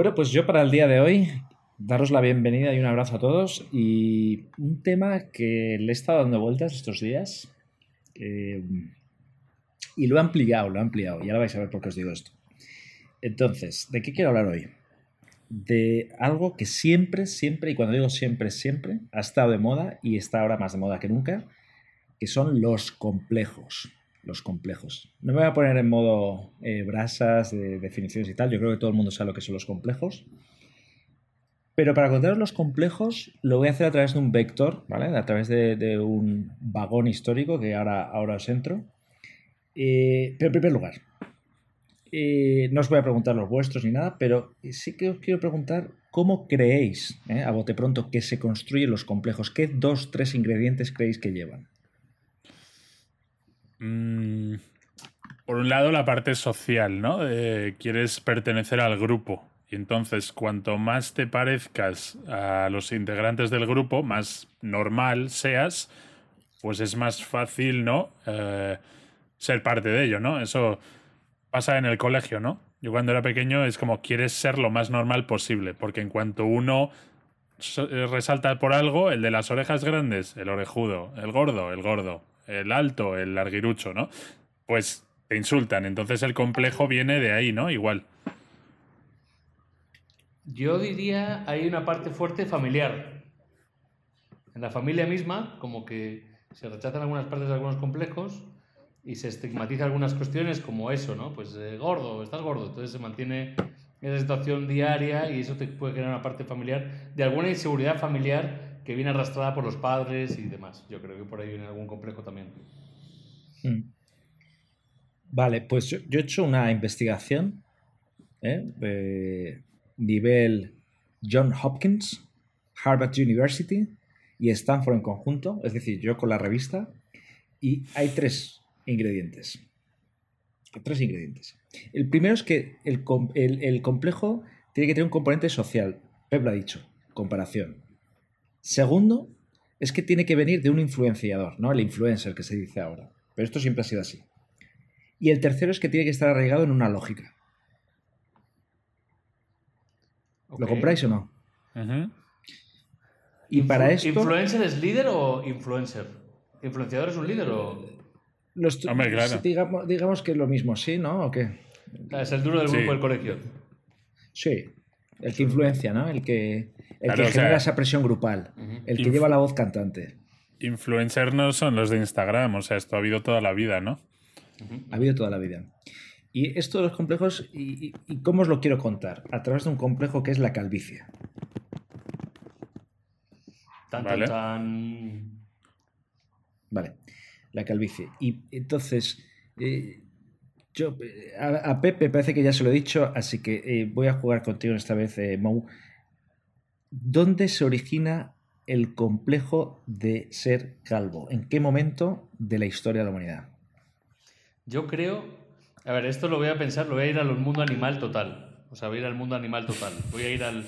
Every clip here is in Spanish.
Bueno, pues yo para el día de hoy, daros la bienvenida y un abrazo a todos. Y un tema que le he estado dando vueltas estos días. eh, y lo he ampliado, lo he ampliado. Y ahora vais a ver por qué os digo esto. Entonces, ¿de qué quiero hablar hoy? De algo que siempre, siempre, y cuando digo siempre, siempre, ha estado de moda y está ahora más de moda que nunca, que son los complejos. Los complejos. No me voy a poner en modo eh, brasas de definiciones y tal. Yo creo que todo el mundo sabe lo que son los complejos. Pero para contaros los complejos lo voy a hacer a través de un vector, ¿vale? A través de, un vagón histórico que ahora, ahora os entro. Eh, pero en primer lugar, eh, no os voy a preguntar los vuestros ni nada, pero sí que os quiero preguntar cómo creéis, a bote pronto, que se construyen los complejos. ¿Qué dos, tres ingredientes creéis que llevan? Mm, por un lado, la parte social, ¿no? Quieres pertenecer al grupo. Y entonces, cuanto más te parezcas a los integrantes del grupo, más normal seas, pues es más fácil, ¿no? Eh, ser parte de ello, ¿no? Eso pasa en el colegio, ¿no? Yo cuando era pequeño es como quieres ser lo más normal posible, porque en cuanto uno eh, resalta por algo, el de las orejas grandes, el orejudo, el gordo, el gordo, el alto, el larguirucho, ¿no? Pues te insultan, entonces el complejo viene de ahí, ¿no? Igual. Yo diría hay una parte fuerte familiar. En la familia misma, como que se rechazan algunas partes de algunos complejos y se estigmatiza algunas cuestiones como eso, ¿no? Pues eh, gordo, estás gordo. Entonces se mantiene esa situación diaria y eso te puede generar una parte familiar de alguna inseguridad familiar que viene arrastrada por los padres y demás. Yo creo que por ahí viene algún complejo también. Mm. Vale, pues yo, he hecho una investigación, ¿eh? nivel John Hopkins, Harvard University y Stanford en conjunto, es decir, yo con la revista, y hay tres ingredientes. Tres ingredientes. El primero es que el- el complejo tiene que tener un componente social. Pep lo ha dicho, comparación. Segundo, es que tiene que venir de un influenciador, ¿no? El influencer que se dice ahora. Pero esto siempre ha sido así. Y el tercero es que tiene que estar arraigado en una lógica. ¿Lo compráis o no? Y para esto, ¿Influencer es líder o influencer? ¿Influenciador es un líder o...? los- Hombre, claro. digamos, digamos que es lo mismo, ¿sí? ¿No? ¿O qué? Ah, Es el duro del Sí. grupo del colegio. Sí. El que influencia, ¿no? El que, el Claro, que o sea, genera esa presión grupal. El que Inf- lleva la voz cantante. Influencer no son los de Instagram, o sea, esto ha habido toda la vida, ¿no? Ha habido toda la vida. Y esto de los complejos, y, y- y cómo os lo quiero contar? A través de un complejo que es la calvicie. Tan, Vale. tan, tan. Vale, la calvicie. Y entonces, eh, yo eh, a, Pepe parece que ya se lo he dicho, así que eh, voy a jugar contigo esta vez, eh, Mou. ¿Dónde se origina el complejo de ser calvo? ¿En qué momento de la historia de la humanidad? Yo creo. A ver, esto lo voy a pensar, lo voy a ir al mundo animal total. O sea, voy a ir al mundo animal total. Voy a ir al,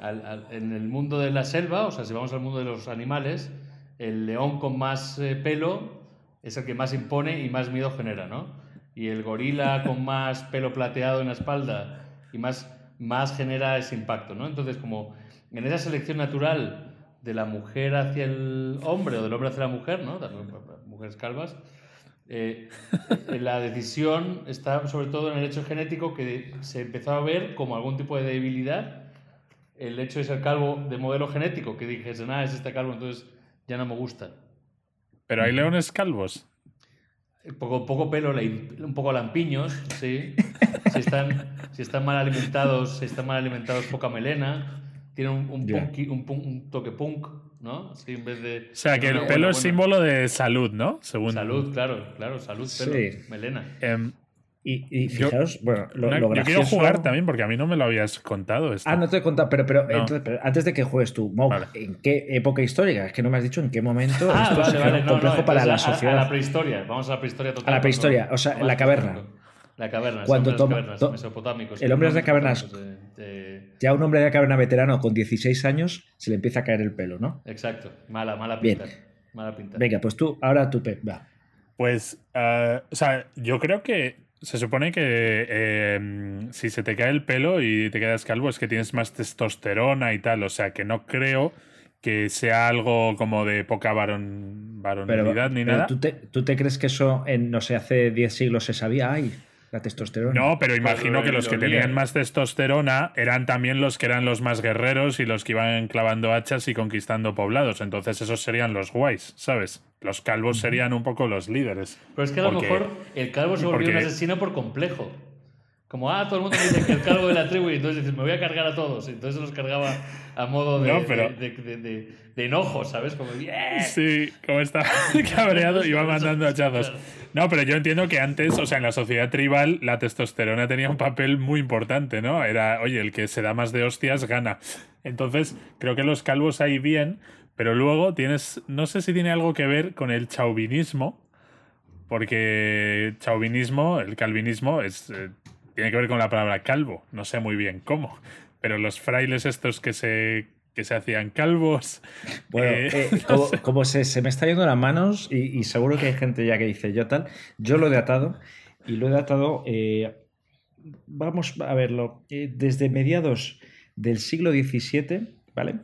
al- al- en el mundo de la selva, o sea, si vamos al mundo de los animales, el león con más eh, pelo es el que más impone y más miedo genera, ¿no? Y el gorila con más pelo plateado en la espalda y más, más genera ese impacto, ¿no? Entonces, como en esa selección natural de la mujer hacia el hombre o del hombre hacia la mujer, ¿no? También, mujeres calvas, eh, eh, la decisión está sobre todo en el hecho genético que se empezó a ver como algún tipo de debilidad. El hecho de ser calvo de modelo genético, que dijese, nada, es este calvo, entonces ya no me gusta. Pero hay leones calvos. Eh, Poco, poco pelo, un poco lampiños, sí. Si están, si están mal alimentados, si están mal alimentados, poca melena. Tienen un, un, Ya. punky- un un toque punk, ¿no? Sí, en vez de. O sea, que el pelo buena- es buena- símbolo de salud, ¿no? Según. Salud, claro, claro, salud, pelo, Sí. melena. Em, Y, y Yo- fijaos, bueno, lo, yo quiero jugar también porque a mí no me lo habías contado esto. Ah, no te he contado, pero, pero, No. entonces, pero antes de que juegues tú, Vale. ¿en qué época histórica? Es que no me has dicho en qué momento Ah, esto vale, se vale, no, complejo no, para la entonces a- sociedad. A, la prehistoria, vamos a la prehistoria total. A la prehistoria, o sea, la caverna. La caverna, Cuando toma- las cavernas, to- mesopotámicos. el hombre de las cavernas- eh, Ya un hombre de la caverna veterano con 16 años se le empieza a caer el pelo, ¿no? eh, exacto, mala, mala Bien. pinta. Mala pinta. Venga, pues tú, ahora tú, Pep, va. Pues, eh, o sea, yo creo que Se supone que eh, si se te cae el pelo y te quedas calvo es que tienes más testosterona y tal. O sea que no creo que sea algo como de poca varon, varonilidad ni nada. ¿tú te, ¿tú te, crees que eso en, no sé, hace 10 siglos se sabía? Ay, la testosterona. No, pero imagino que los que tenían más testosterona eran también los que eran los más guerreros y los que iban clavando hachas y conquistando poblados. Entonces esos serían los guays, ¿sabes? Los calvos serían un poco los líderes. Pero es que a lo mejor el calvo se volvió un asesino por complejo. Como, ah, todo el mundo dice que el calvo de la tribu y entonces dices, me voy a cargar a todos. Y entonces los cargaba a modo de, de, de, enojo, ¿sabes? Como, Sí, como está cabreado va mandando hachazos. No, pero yo entiendo que antes, o sea, en la sociedad tribal, la testosterona tenía un papel muy importante, ¿no? Era, oye, el que se da más de hostias gana. Entonces, creo que los calvos ahí bien, pero luego tienes, no sé si tiene algo que ver con el chauvinismo, porque chauvinismo, el calvinismo, es, eh, tiene que ver con la palabra calvo, no sé muy bien cómo, pero los frailes estos que se, que se hacían calvos. Bueno, eh, eh, como, se, me está yendo las manos y, seguro que hay gente ya que dice yo tal, yo lo he datado y lo he datado, eh, vamos a verlo, desde mediados del siglo XVII, ¿vale?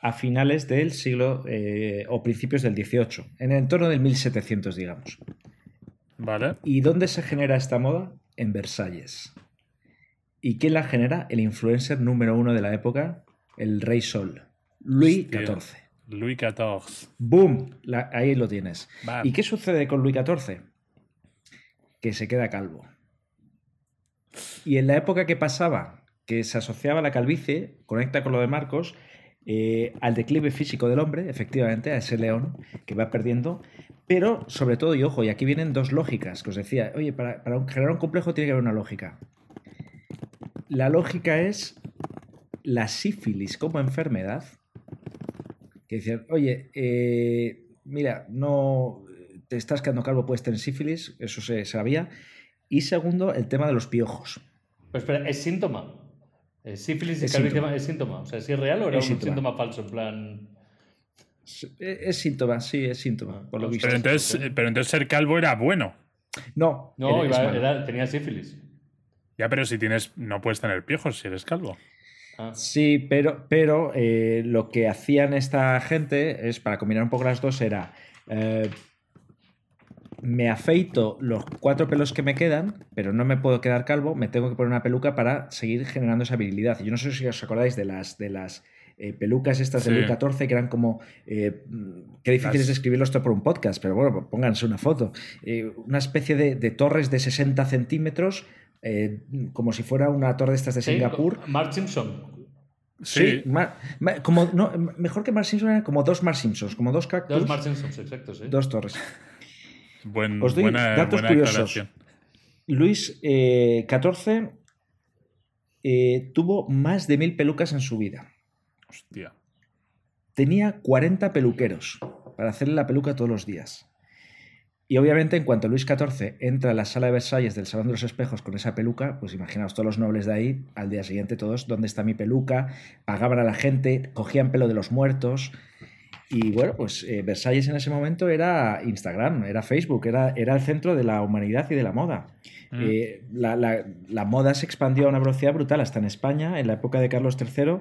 A finales del siglo o principios del XVIII, en el entorno del 1700, digamos. Vale. ¿Y dónde se genera esta moda? En Versalles. ¿Y quién la genera? El influencer número uno de la época, el Rey Sol, Luis XIV. Luis XIV. ¡Boom! ahí lo tienes. ¿Y qué sucede con Luis XIV? Que se queda calvo. Y en la época que pasaba, que se asociaba la calvicie, conecta con lo de Marcos, eh, al declive físico del hombre, efectivamente, a ese león que va perdiendo, pero, sobre todo, y ojo, y aquí vienen dos lógicas que os decía, oye, para, generar un complejo tiene que haber una lógica. La lógica es la sífilis como enfermedad, que decían, oye, eh, mira, no te estás quedando calvo, puedes tener sífilis, eso se sabía. Y segundo, el tema de los piojos. Espera, ¿es síntoma? ¿Sífilis y es síntoma. es síntoma? O sea, ¿es real o era un síntoma falso? En plan. Es, síntoma, sí, es síntoma, por lo visto. Pero entonces, pero entonces ser calvo era bueno. No. No, tenía sífilis. Ya, pero si tienes, no puedes tener piojos si eres calvo. Ah. Sí, pero, pero eh, lo que hacían esta gente es, para combinar un poco las dos, era eh, me afeito los cuatro pelos que me quedan, pero no me puedo quedar calvo, me tengo que poner una peluca para seguir generando esa habilidad. Yo no sé si os acordáis de las, de las eh, pelucas estas de Luis XIV que eran como. Eh, qué difícil es describirlo esto por un podcast, pero bueno, pónganse una foto. Eh, una especie de, torres de 60 centímetros, como si fuera una torre de estas de Singapur. Mark Simpson. Sí, como, no, mejor que Mark Simpson eran como dos Mark Simpsons, como dos cactus. Dos Mark Simpsons, exacto, sí. Dos torres. Buen, Os doy buena, datos curiosos. Luis XIV tuvo más de mil pelucas en su vida. Hostia. Tenía 40 peluqueros para hacerle la peluca todos los días. Y obviamente, en cuanto Luis XIV entra a la sala de Versalles del Salón de los Espejos con esa peluca, pues imaginaos todos los nobles de ahí, al día siguiente todos, ¿dónde está mi peluca? Pagaban a la gente, cogían pelo de los muertos. Y bueno, pues eh, Versalles en ese momento era Instagram, era Facebook, era, era el centro de la humanidad y de la moda. Mm. Eh, la, la, moda se expandió a una velocidad brutal hasta en España, en la época de Carlos III,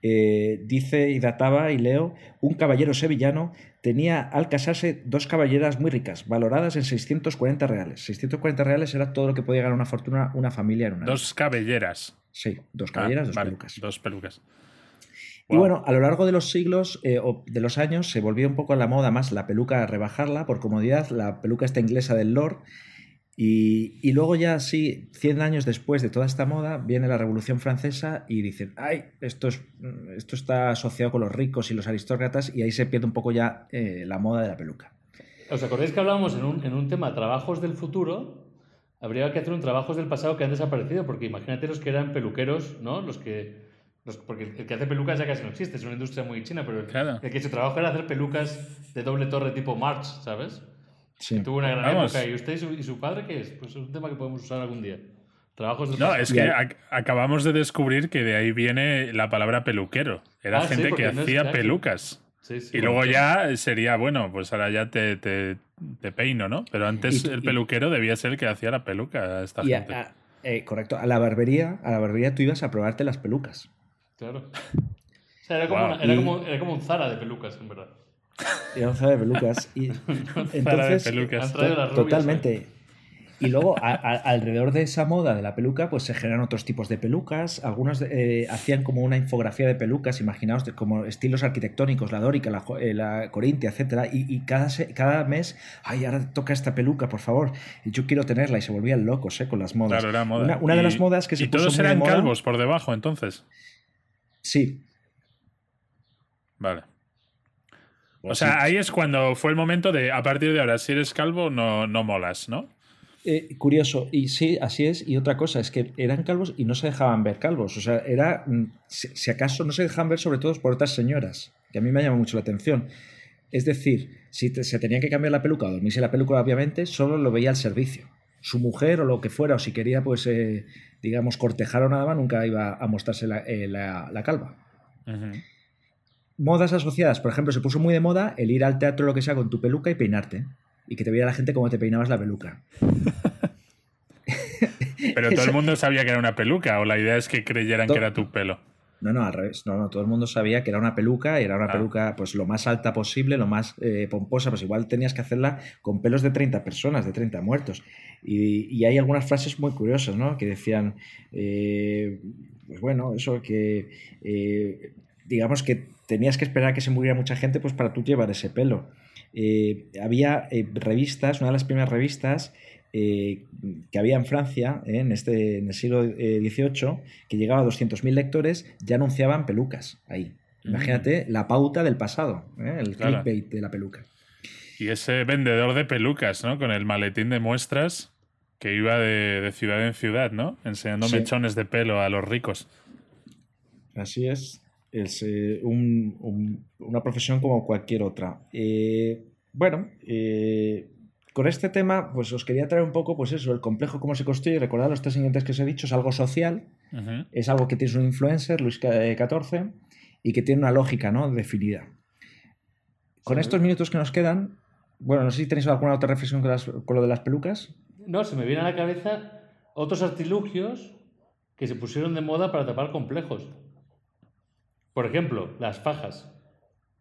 eh, dice y databa, y leo, un caballero sevillano tenía al casarse dos caballeras muy ricas, valoradas en 640 reales. 640 reales era todo lo que podía ganar una fortuna una familia en una. Dos cabelleras. Sí, dos cabelleras, dos pelucas. Dos pelucas. Y bueno, a lo largo de los siglos eh, o de los años se volvió un poco a la moda más la peluca rebajarla por comodidad, la peluca esta inglesa del Lord, y, luego ya sí, 100 años después de toda esta moda, viene la Revolución Francesa y dicen, ay, esto, es, esto está asociado con los ricos y los aristócratas y ahí se pierde un poco ya eh, la moda de la peluca. ¿Os acordáis que hablábamos en un, en un tema trabajos del futuro? Habría que hacer un trabajos del pasado que han desaparecido, porque imagínate los que eran peluqueros, ¿no? Los que... porque el que hace pelucas ya casi no existe, es una industria muy china, pero el, que su trabajo era hacer pelucas de doble torre tipo March, ¿sabes? tuvo una gran época. ¿Y usted y su, padre qué es? Pues es un tema que podemos usar algún día. Trabajos no, es que acabamos de descubrir que de ahí viene la palabra peluquero. Era ah, gente que hacía pelucas. y luego ya sería, bueno, pues ahora ya te, te, peino, ¿no? Pero antes el peluquero debía ser el que hacía la peluca a esta gente. Eh, correcto, a la barbería, a la barbería tú ibas a probarte las pelucas. Claro. O sea, era como, era, como, era como un Zara de pelucas, en verdad. Era un Zara de pelucas. Y, entonces, de pelucas. totalmente. Y luego, alrededor de esa moda de la peluca, pues se generan otros tipos de pelucas. Algunos eh, hacían como una infografía de pelucas, imaginaos, como estilos arquitectónicos, la dórica, la, eh, la corintia, etc. Y, cada, cada mes, ay, ahora toca esta peluca, por favor. Y yo quiero tenerla. Y se volvían locos eh, con las modas. Claro, era moda. Una, de las modas que se ¿Y todos eran calvos por debajo, entonces? Sí. Vale. O sea, ahí es cuando fue el momento de, a partir de ahora, si eres calvo, no, no molas, ¿no? Eh, curioso, y sí, así es. Y otra cosa es que eran calvos y no se dejaban ver calvos. O sea, era, mm, si, acaso no se dejaban ver sobre todo por otras señoras, que a mí me llama mucho la atención. Es decir, si se tenía que cambiar la peluca o dormirse la peluca, obviamente, solo lo veía al servicio. Su mujer o lo que fuera, o si quería, pues, eh, digamos, cortejar o nada más, nunca iba a mostrarse la, eh, calva. Modas asociadas, por ejemplo, se puso muy de moda el ir al teatro, lo que sea, con tu peluca y peinarte y que te viera la gente cómo te peinabas la peluca. Pero todo el mundo sabía que era una peluca o la idea es que creyeran que era tu pelo. No, no, al revés. No, no, todo el mundo sabía que era una peluca y era una ah. peluca pues lo más alta posible, lo más eh, pomposa, pues igual tenías que hacerla con pelos de 30 personas, de 30 muertos. Y, hay algunas frases muy curiosas, ¿no? Que decían, eh, pues bueno, eso que, eh, digamos que tenías que esperar a que se muriera mucha gente pues para tú llevar ese pelo. Eh, había revistas, una de las primeras revistas eh, que había en Francia en, este, en el siglo XVIII, que llegaba a 200.000 lectores, ya anunciaban pelucas ahí. Mm. Imagínate la pauta del pasado, el clickbait de la peluca. Y ese vendedor de pelucas, ¿no? Con el maletín de muestras que iba de, ciudad en ciudad, ¿no? Enseñando mechones de pelo a los ricos. Así es es eh, una profesión como cualquier otra. Eh, bueno, eh, con este tema, pues os quería traer un poco, pues eso, el complejo, cómo se construye. Recordad los tres siguientes que os he dicho, es algo social, es algo que tiene un influencer, Luis XIV, y que tiene una lógica, ¿no? Definida. Con estos minutos que nos quedan, bueno, no sé si tenéis alguna otra reflexión con, con lo de las pelucas. No, se me viene a la cabeza otros artilugios que se pusieron de moda para tapar complejos. Por ejemplo, las fajas,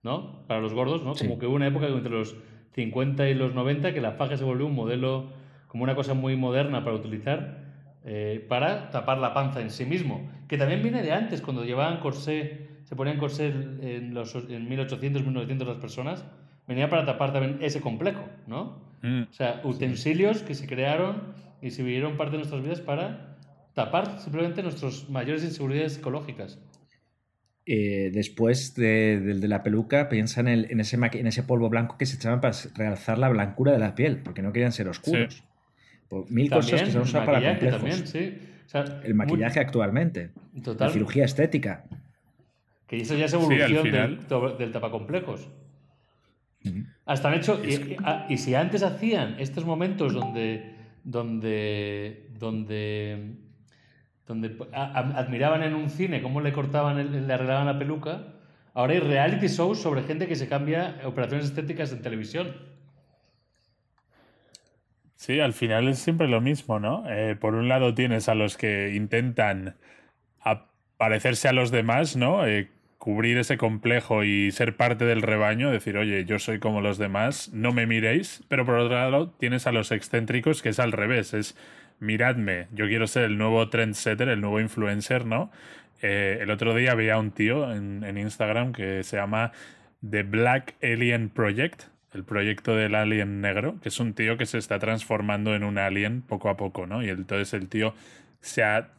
¿no? Para los gordos, ¿no? Como que hubo una época entre los 50 y los 90 que la faja se volvió un modelo, como una cosa muy moderna para utilizar, eh, para tapar la panza en sí mismo. Que también viene de antes, cuando llevaban corsé, se ponían corsé en, los, en 1800, 1900 las personas, venía para tapar también ese complejo, ¿no? Mm. O sea, utensilios que se crearon y se vivieron parte de nuestras vidas para tapar simplemente nuestras mayores inseguridades psicológicas. Eh, después de, la peluca, piensa en, el, en, ese, en ese polvo blanco que se echaban para realzar la blancura de la piel, porque no querían ser oscuros. mil cosas que se usan para complejos. el maquillaje actualmente. La cirugía estética. Que eso ya es evolución del, del, tapacomplejos. Hasta han hecho. Y, si antes hacían estos momentos donde. donde. donde donde admiraban en un cine cómo le cortaban, le arreglaban la peluca. Ahora hay reality shows sobre gente que se cambia operaciones estéticas en televisión. Sí, al final es siempre lo mismo, ¿no? Eh, por un lado tienes a los que intentan parecerse a los demás, ¿no? Eh, cubrir ese complejo y ser parte del rebaño, decir, oye, yo soy como los demás, no me miréis, pero por otro lado tienes a los excéntricos que es al revés, es miradme, yo quiero ser el nuevo trendsetter, el nuevo influencer, ¿no? Eh, el otro día había un tío en, en, Instagram que se llama The Black Alien Project, el proyecto del alien negro, que es un tío que se está transformando en un alien poco a poco, ¿no? Y entonces el tío se ha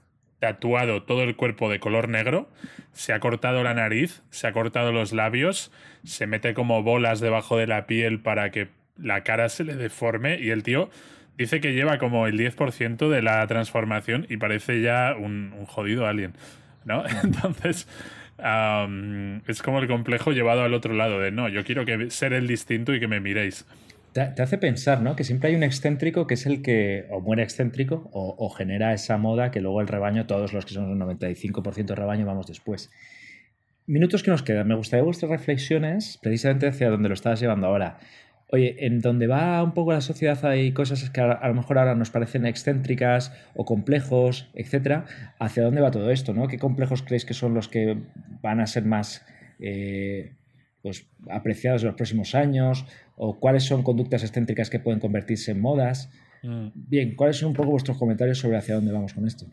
tatuado todo el cuerpo de color negro, se ha cortado la nariz, se ha cortado los labios, se mete como bolas debajo de la piel para que la cara se le deforme y el tío dice que lleva como el 10% de la transformación y parece ya un, jodido alien, ¿no? Entonces, es como el complejo llevado al otro lado de, no, yo quiero que ser el distinto y que me miréis. Te, hace pensar, ¿no? Que siempre hay un excéntrico que es el que o muere excéntrico o, genera esa moda que luego el rebaño, todos los que son el 95% de rebaño, vamos después. minutos que nos quedan, me gustaría vuestras reflexiones precisamente hacia donde lo estabas llevando ahora. Oye, en donde va un poco la sociedad hay cosas que a, lo mejor ahora nos parecen excéntricas o complejos, etcétera. ¿Hacia dónde va todo esto? ¿no? ¿Qué complejos creéis que son los que van a ser más eh, pues, apreciados en los próximos años? ¿O cuáles son conductas excéntricas que pueden convertirse en modas? Mm. Bien, ¿cuáles son un poco vuestros comentarios sobre hacia dónde vamos con esto?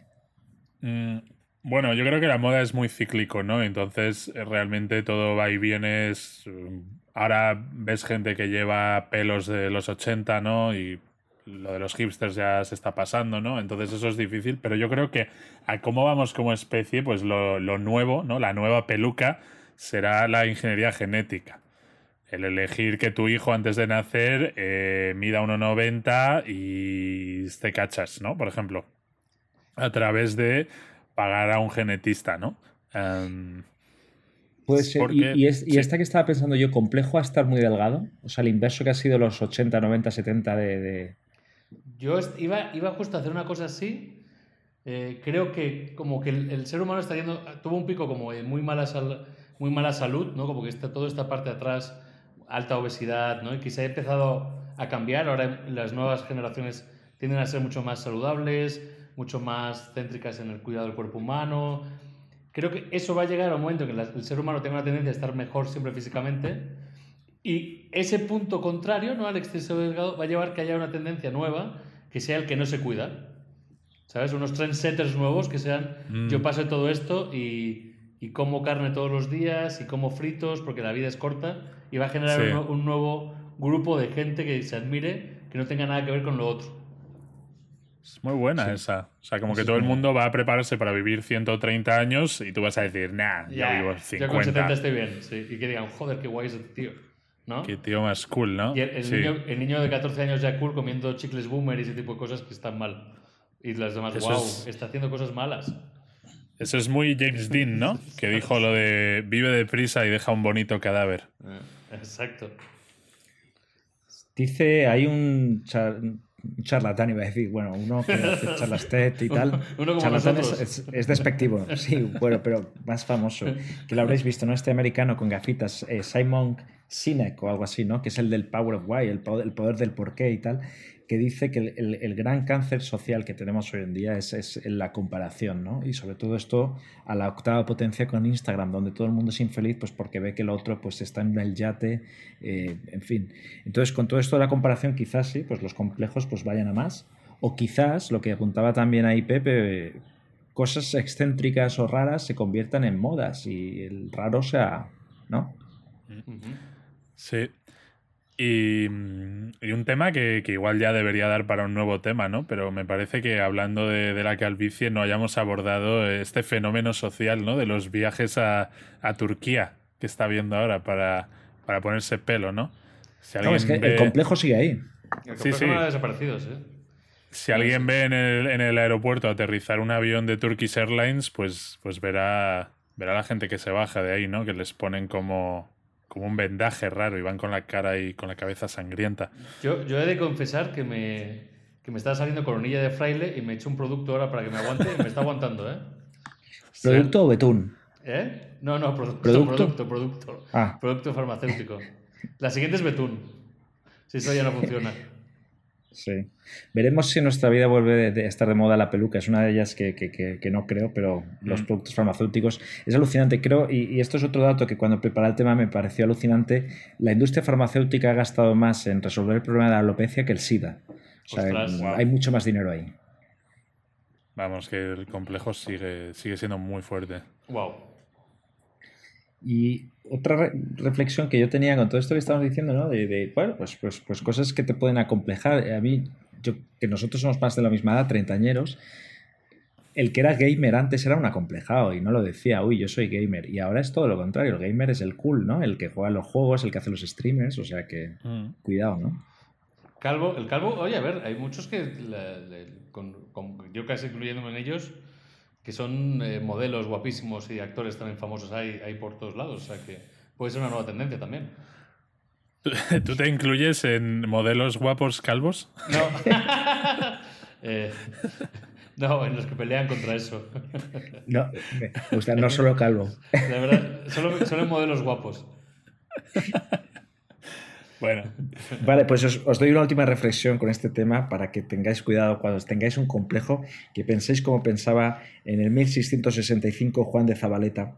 Mm, bueno, yo creo que la moda es muy cíclico, ¿no? Entonces, eh, realmente todo va y viene. Ahora ves gente que lleva pelos de los 80, ¿no? Y lo de los hipsters ya se está pasando, ¿no? Entonces eso es difícil, pero yo creo que a cómo vamos como especie, pues lo, nuevo, ¿no? La nueva peluca será la ingeniería genética. El elegir que tu hijo antes de nacer eh, mida 1,90 y te cachas, ¿no? Por ejemplo, a través de pagar a un genetista, ¿no? Em, Puede ser. y, esta que estaba pensando yo, complejo a estar muy delgado. O sea, el inverso que ha sido los 80, 90, 70 de. Yo iba, iba justo a hacer una cosa así. Eh, creo que como que el, ser humano está yendo, tuvo un pico como muy mala, muy mala salud, ¿no? Como que está toda esta parte de atrás, alta obesidad, ¿no? Y que se ha empezado a cambiar. Ahora las nuevas generaciones tienden a ser mucho más saludables, mucho más céntricas en el cuidado del cuerpo humano, Creo que eso va a llegar a un momento en que el ser humano tenga una tendencia a estar mejor siempre físicamente y ese punto contrario ¿no? al exceso delgado va a llevar que haya una tendencia nueva que sea el que no se cuida. ¿Sabes? Unos trendsetters nuevos que sean mm. yo paso todo esto y, y, como carne todos los días y como fritos porque la vida es corta y va a generar un, un nuevo grupo de gente que se admire que no tenga nada que ver con lo otro. Es muy buena esa. O sea, como que todo el mundo va a prepararse para vivir 130 años y tú vas a decir, nah, yo vivo 50. Yo con 70 estoy bien, sí. Y que digan, joder, qué guay es este tío. ¿no? Qué tío más cool, ¿no? Y el, niño, el, niño, de 14 años ya cool comiendo chicles boomer y ese tipo de cosas que están mal. Y las demás, wow, está haciendo cosas malas. Eso es muy James Dean, ¿no? Que dijo lo de vive deprisa y deja un bonito cadáver. Eh, exacto. Dice, hay un charlatán, iba a decir, bueno, uno que hace charlas TED y tal. charlatán es, es, despectivo, sí, bueno, pero más famoso. Que lo habréis visto, ¿no? Este americano con gafitas, eh, Simon Sinek o algo así, ¿no? Que es el del Power of Why, el poder, el poder del porqué y tal que dice que el, el, gran cáncer social que tenemos hoy en día es, es, la comparación, ¿no? Y sobre todo esto a la octava potencia con Instagram, donde todo el mundo es infeliz pues porque ve que el otro pues está en el yate, eh, en fin. Entonces, con todo esto de la comparación, quizás sí, pues los complejos pues vayan a más. O quizás, lo que apuntaba también ahí Pepe, cosas excéntricas o raras se conviertan en modas y el raro sea, ¿no? Sí, y, un tema que, igual ya debería dar para un nuevo tema, ¿no? Pero me parece que hablando de, la calvicie no hayamos abordado este fenómeno social, ¿no? De los viajes a, Turquía que está viendo ahora para, para ponerse pelo, ¿no? Si el complejo sigue ahí. El complejo sí, no ha desaparecido, ¿sí? Si alguien ve en el, en el, aeropuerto aterrizar un avión de Turkish Airlines, pues, pues verá, verá la gente que se baja de ahí, ¿no? Que les ponen como, como un vendaje raro y van con la cara y con la cabeza sangrienta. Yo, yo he de confesar que me, que me estaba saliendo coronilla de fraile y me he hecho un producto ahora para que me aguante y me está aguantando, ¿eh? ¿Producto o betún? ¿Eh? No, no, producto, producto, producto. Ah. Producto farmacéutico. La siguiente es betún. Si eso ya no funciona. Sí. Veremos si en nuestra vida vuelve a estar de moda la peluca. Es una de ellas que, no creo, pero los mm. productos farmacéuticos es alucinante. Creo, y, esto es otro dato que cuando preparé el tema me pareció alucinante. La industria farmacéutica ha gastado más en resolver el problema de la alopecia que el SIDA. O sea, hay mucho más dinero ahí. Vamos, que el complejo sigue, sigue siendo muy fuerte. Wow. Y otra reflexión que yo tenía con todo esto que estamos diciendo, ¿no? De, bueno, pues, pues, pues cosas que te pueden acomplejar. A mí, yo, que nosotros somos más de la misma edad, treintañeros, el que era gamer antes era un acomplejado y no lo decía, uy, yo soy gamer. Y ahora es todo lo contrario, el gamer es el cool, ¿no? El que juega los juegos, el que hace los streamers, o sea que mm. cuidado, ¿no? Calvo, el calvo, oye, a ver, hay muchos que, yo casi incluyéndome en ellos, que son eh, modelos guapísimos y actores también famosos hay, hay por todos lados. O sea que puede ser una nueva tendencia también. ¿Tú te incluyes en modelos guapos calvos? No. Eh, No, en los que pelean contra eso. No, me gusta, no solo calvo. La verdad, solo, solo en modelos guapos. Bueno, Vale, pues os, os doy una última reflexión con este tema para que tengáis cuidado cuando tengáis un complejo, que penséis como pensaba en el 1665 Juan de Zabaleta,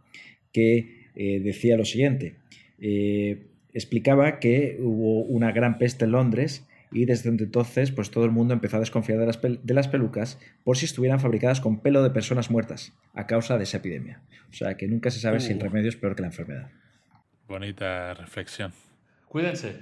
que eh, decía lo siguiente. Eh, explicaba que hubo una gran peste en Londres y desde entonces pues todo el mundo empezó a desconfiar de las, de las pelucas por si estuvieran fabricadas con pelo de personas muertas a causa de esa epidemia. O sea que nunca se sabe si el Uh. remedio es peor que la enfermedad. bonita reflexión. Cuídense.